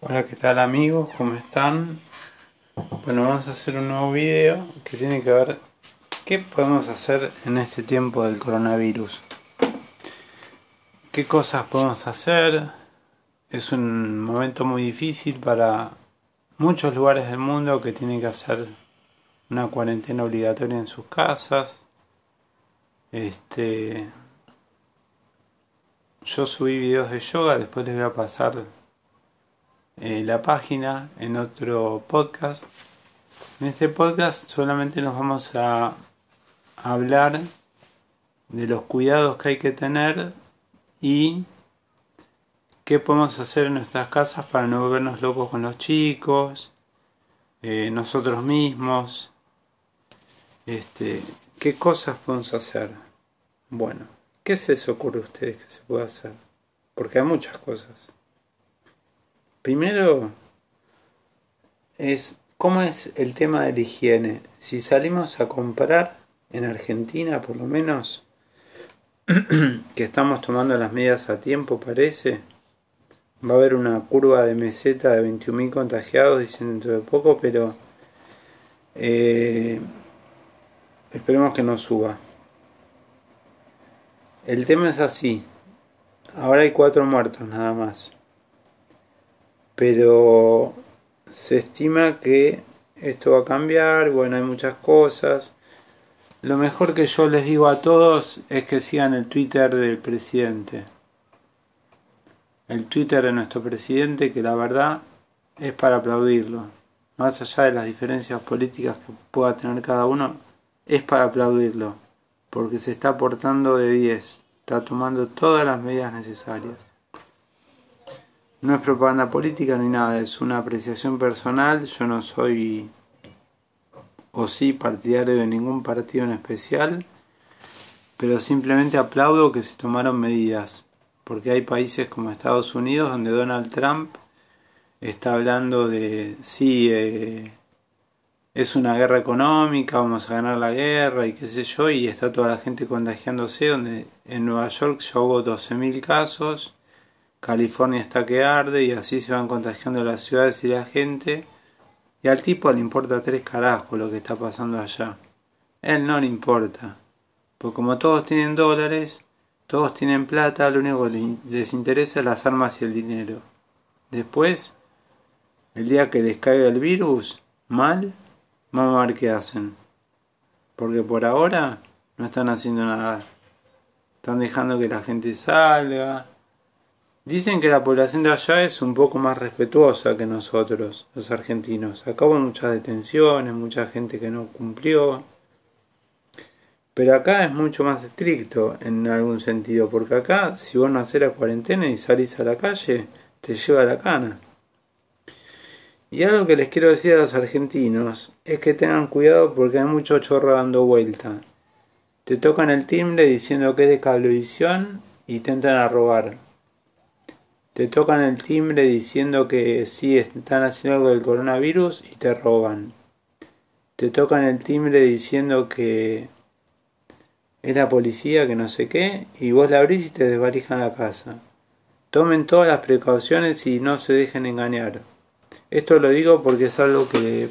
Hola, ¿qué tal amigos? ¿Cómo están? Bueno, vamos a hacer un nuevo video que tiene que ver qué podemos hacer en este tiempo del coronavirus. ¿Qué cosas podemos hacer? Es un momento muy difícil para muchos lugares del mundo que tienen que hacer una cuarentena obligatoria en sus casas. Este yo subí videos de yoga, después les voy a pasar eh, la página en otro podcast. En este podcast solamente nos vamos a hablar de los cuidados que hay que tener y qué podemos hacer en nuestras casas para no volvernos locos con los chicos, eh, nosotros mismos, este, qué cosas podemos hacer. Bueno, ¿qué se les ocurre a ustedes que se puede hacer? Porque hay muchas cosas. Primero es cómo es el tema de la higiene. Si salimos a comprar en Argentina, por lo menos, que estamos tomando las medidas a tiempo, parece, va a haber una curva de meseta de 21.000 contagiados, dicen dentro de poco, pero eh, esperemos que no suba. El tema es así. Ahora hay cuatro muertos nada más pero se estima que esto va a cambiar, bueno, hay muchas cosas. Lo mejor que yo les digo a todos es que sigan el Twitter del presidente. El Twitter de nuestro presidente, que la verdad es para aplaudirlo. Más allá de las diferencias políticas que pueda tener cada uno, es para aplaudirlo. Porque se está portando de 10. Está tomando todas las medidas necesarias. No es propaganda política ni nada, es una apreciación personal. Yo no soy o sí partidario de ningún partido en especial, pero simplemente aplaudo que se tomaron medidas, porque hay países como Estados Unidos donde Donald Trump está hablando de sí, eh, es una guerra económica, vamos a ganar la guerra y qué sé yo, y está toda la gente contagiándose, donde en Nueva York ya hubo 12.000 casos California está que arde y así se van contagiando las ciudades y la gente. Y al tipo le importa tres carajos lo que está pasando allá. Él no le importa. Porque como todos tienen dólares, todos tienen plata, lo único que les interesa es las armas y el dinero. Después, el día que les caiga el virus, mal, vamos a ver qué hacen. Porque por ahora no están haciendo nada. Están dejando que la gente salga, Dicen que la población de allá es un poco más respetuosa que nosotros, los argentinos. Acá hubo muchas detenciones, mucha gente que no cumplió. Pero acá es mucho más estricto en algún sentido, porque acá si vos no haces la cuarentena y salís a la calle, te lleva la cana. Y algo que les quiero decir a los argentinos es que tengan cuidado porque hay mucho chorro dando vuelta. Te tocan el timbre diciendo que es de cablevisión y te entran a robar te tocan el timbre diciendo que sí están haciendo algo del coronavirus y te roban. Te tocan el timbre diciendo que es la policía, que no sé qué, y vos la abrís y te desvalijan la casa. Tomen todas las precauciones y no se dejen engañar. Esto lo digo porque es algo que,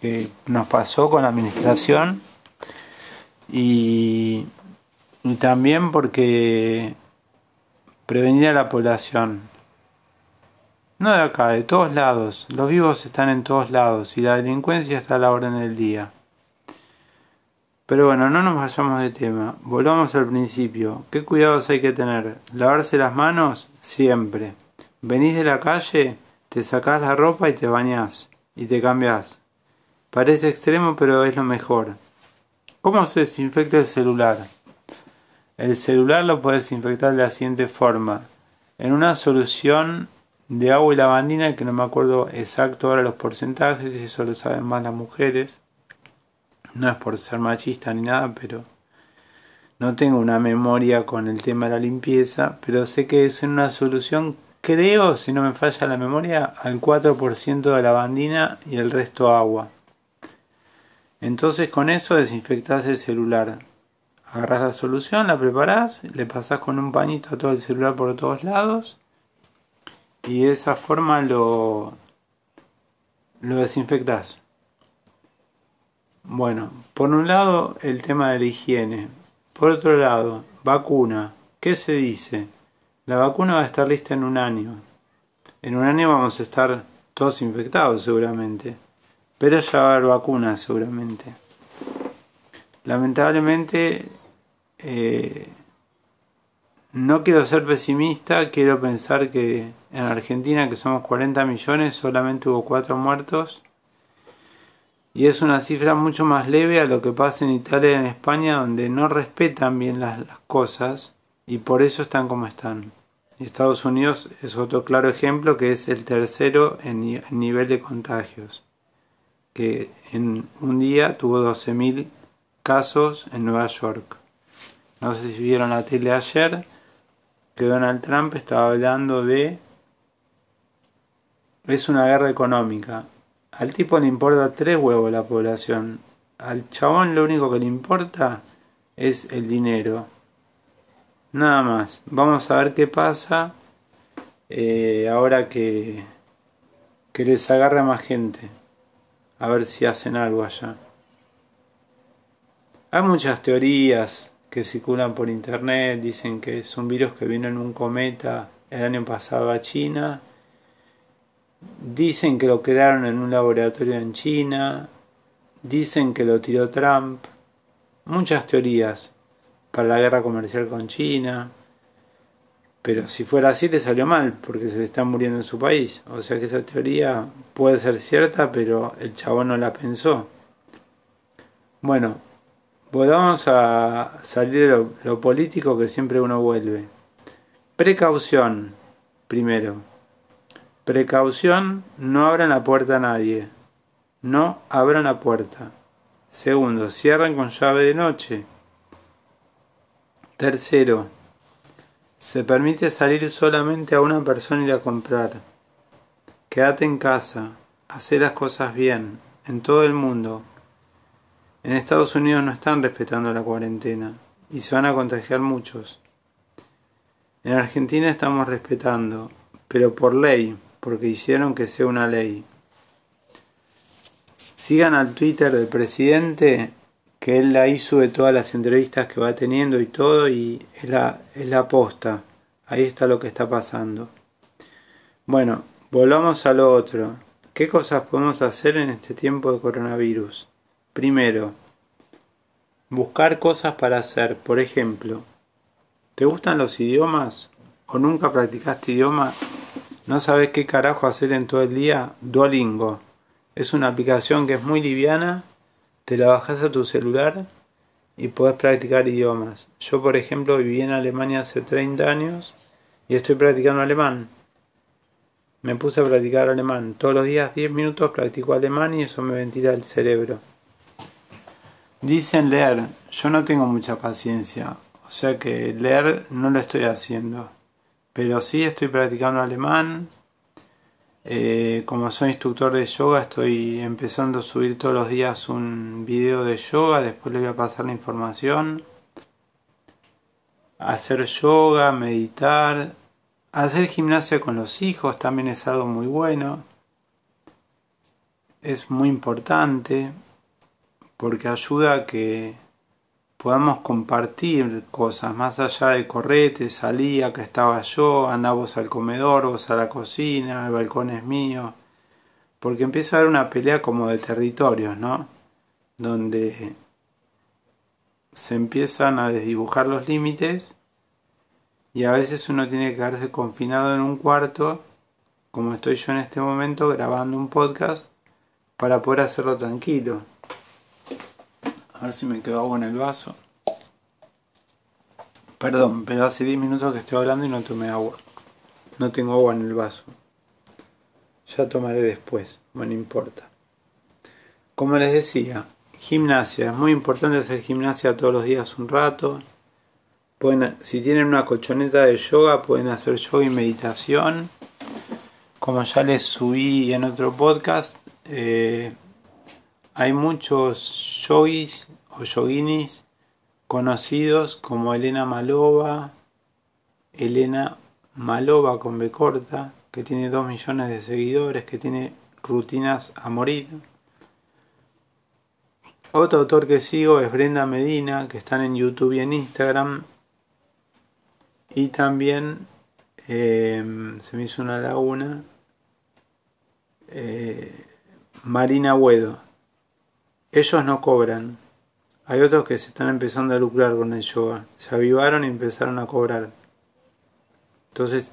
que nos pasó con la administración y, y también porque prevenir a la población. No de acá, de todos lados. Los vivos están en todos lados y la delincuencia está a la orden del día. Pero bueno, no nos vayamos de tema. Volvamos al principio. ¿Qué cuidados hay que tener? Lavarse las manos siempre. Venís de la calle, te sacás la ropa y te bañás. Y te cambiás. Parece extremo, pero es lo mejor. ¿Cómo se desinfecta el celular? El celular lo puedes desinfectar de la siguiente forma. En una solución de agua y lavandina, que no me acuerdo exacto ahora los porcentajes, eso lo saben más las mujeres. No es por ser machista ni nada, pero no tengo una memoria con el tema de la limpieza, pero sé que es en una solución, creo, si no me falla la memoria, al 4% de lavandina y el resto agua. Entonces con eso desinfectas el celular agarras la solución, la preparás, le pasás con un pañito a todo el celular por todos lados y de esa forma lo, lo desinfectas. Bueno, por un lado el tema de la higiene, por otro lado, vacuna. ¿Qué se dice? La vacuna va a estar lista en un año. En un año vamos a estar todos infectados seguramente, pero ya va a haber vacuna seguramente. Lamentablemente, eh, no quiero ser pesimista, quiero pensar que en Argentina, que somos 40 millones, solamente hubo 4 muertos. Y es una cifra mucho más leve a lo que pasa en Italia y en España, donde no respetan bien las, cosas y por eso están como están. Estados Unidos es otro claro ejemplo que es el tercero en, nivel de contagios, que en un día tuvo 12.000 casos en Nueva York. No sé si vieron la tele ayer, que Donald Trump estaba hablando de es una guerra económica. Al tipo le importa tres huevos la población. Al chabón lo único que le importa es el dinero. Nada más. Vamos a ver qué pasa eh, ahora que, que les agarre más gente. A ver si hacen algo allá. Hay muchas teorías que circulan por internet, dicen que es un virus que vino en un cometa el año pasado a China. Dicen que lo crearon en un laboratorio en China. Dicen que lo tiró Trump. Muchas teorías para la guerra comercial con China. Pero si fuera así le salió mal, porque se le están muriendo en su país. O sea que esa teoría puede ser cierta, pero el chabón no la pensó. Bueno, Volvamos a salir de lo, político que siempre uno vuelve. Precaución, primero. Precaución, no abran la puerta a nadie. No abran la puerta. Segundo, cierren con llave de noche. Tercero, se permite salir solamente a una persona y ir a comprar. Quédate en casa, haz las cosas bien, en todo el mundo, en Estados Unidos no están respetando la cuarentena y se van a contagiar muchos. En Argentina estamos respetando, pero por ley, porque hicieron que sea una ley. Sigan al Twitter del presidente, que él ahí sube todas las entrevistas que va teniendo y todo, y es la, es la posta. Ahí está lo que está pasando. Bueno, volvamos a lo otro. ¿Qué cosas podemos hacer en este tiempo de coronavirus? Primero, buscar cosas para hacer. Por ejemplo, ¿te gustan los idiomas? ¿O nunca practicaste idioma? ¿No sabes qué carajo hacer en todo el día? Duolingo. Es una aplicación que es muy liviana, te la bajas a tu celular y puedes practicar idiomas. Yo, por ejemplo, viví en Alemania hace 30 años y estoy practicando alemán. Me puse a practicar alemán. Todos los días 10 minutos practico alemán y eso me ventila el cerebro. Dicen leer, yo no tengo mucha paciencia, o sea que leer no lo estoy haciendo, pero sí estoy practicando alemán. Eh, como soy instructor de yoga, estoy empezando a subir todos los días un video de yoga, después le voy a pasar la información. Hacer yoga, meditar, hacer gimnasia con los hijos también es algo muy bueno. Es muy importante porque ayuda a que podamos compartir cosas más allá de correte, salía, acá estaba yo, andamos al comedor, vos a la cocina, el balcón es mío, porque empieza a haber una pelea como de territorios, ¿no? Donde se empiezan a desdibujar los límites y a veces uno tiene que quedarse confinado en un cuarto, como estoy yo en este momento grabando un podcast, para poder hacerlo tranquilo. A ver si me quedó agua en el vaso. Perdón, pero hace 10 minutos que estoy hablando y no tomé agua. No tengo agua en el vaso. Ya tomaré después, no importa. Como les decía, gimnasia. Es muy importante hacer gimnasia todos los días un rato. Pueden, si tienen una colchoneta de yoga, pueden hacer yoga y meditación. Como ya les subí en otro podcast, eh, hay muchos yogis o yoginis conocidos como Elena Malova, Elena Malova con B corta, que tiene 2 millones de seguidores, que tiene rutinas a morir. Otro autor que sigo es Brenda Medina, que están en YouTube y en Instagram. Y también em, se me hizo una laguna. Eh, Marina Huedo. Ellos no cobran. Hay otros que se están empezando a lucrar con el yoga. Se avivaron y empezaron a cobrar. Entonces,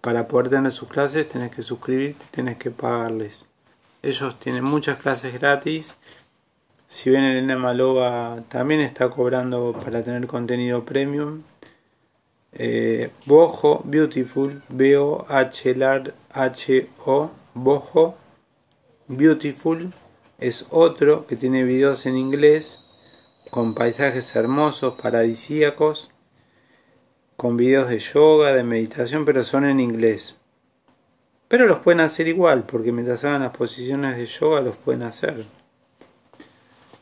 para poder tener sus clases, tenés que suscribirte, tenés que pagarles. Ellos tienen muchas clases gratis si bien Elena Malova también está cobrando para tener contenido premium. Eh, Bojo Beautiful, B-O-H-L-H-O, Bojo Beautiful es otro que tiene videos en inglés con paisajes hermosos, paradisíacos, con videos de yoga, de meditación, pero son en inglés. Pero los pueden hacer igual, porque mientras hagan las posiciones de yoga los pueden hacer.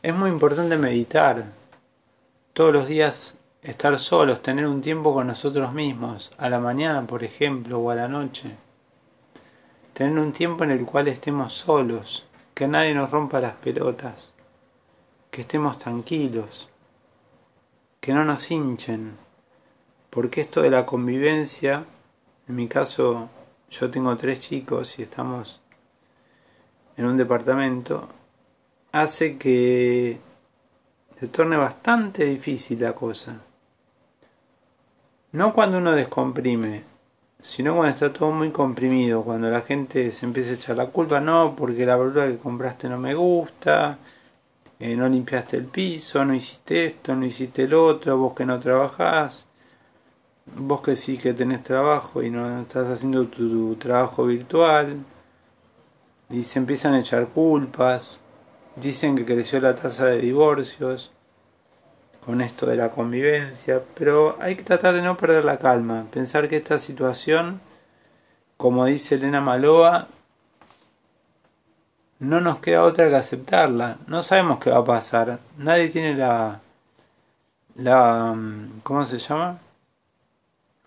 Es muy importante meditar. Todos los días estar solos, tener un tiempo con nosotros mismos, a la mañana, por ejemplo, o a la noche. Tener un tiempo en el cual estemos solos, que nadie nos rompa las pelotas, que estemos tranquilos, que no nos hinchen, porque esto de la convivencia, en mi caso yo tengo tres chicos y estamos en un departamento, hace que se torne bastante difícil la cosa. No cuando uno descomprime, sino cuando está todo muy comprimido, cuando la gente se empieza a echar la culpa, no, porque la verdura que compraste no me gusta, eh, no limpiaste el piso, no hiciste esto, no hiciste el otro, vos que no trabajás, vos que sí que tenés trabajo y no estás haciendo tu trabajo virtual, y se empiezan a echar culpas. Dicen que creció la tasa de divorcios con esto de la convivencia, pero hay que tratar de no perder la calma, pensar que esta situación, como dice Elena Maloa, no nos queda otra que aceptarla. No sabemos qué va a pasar. Nadie tiene la la ¿cómo se llama?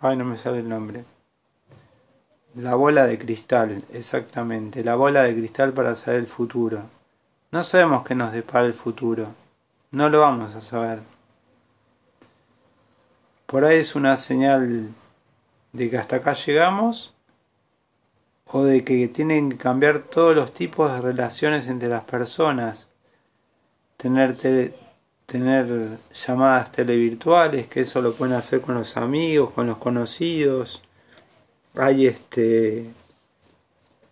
Ay, no me sale el nombre. La bola de cristal, exactamente, la bola de cristal para saber el futuro. No sabemos qué nos depara el futuro. No lo vamos a saber. Por ahí es una señal de que hasta acá llegamos o de que tienen que cambiar todos los tipos de relaciones entre las personas. Tener, llamadas televirtuales, que eso lo pueden hacer con los amigos, con los conocidos. Hay este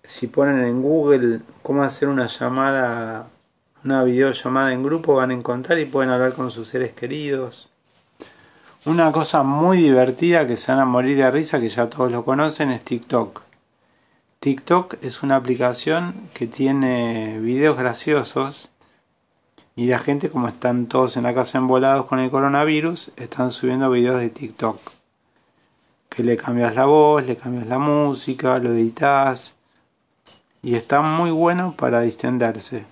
si ponen en Google cómo hacer una llamada, una videollamada en grupo, van a encontrar y pueden hablar con sus seres queridos. Una cosa muy divertida que se van a morir de risa, que ya todos lo conocen, es TikTok. TikTok es una aplicación que tiene videos graciosos y la gente, como están todos en la casa envolados con el coronavirus, están subiendo videos de TikTok. Que le cambias la voz, le cambias la música, lo editas, y está muy bueno para distenderse.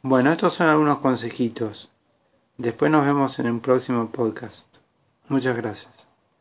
Bueno, estos son algunos consejitos. Después nos vemos en el próximo podcast. Muchas gracias.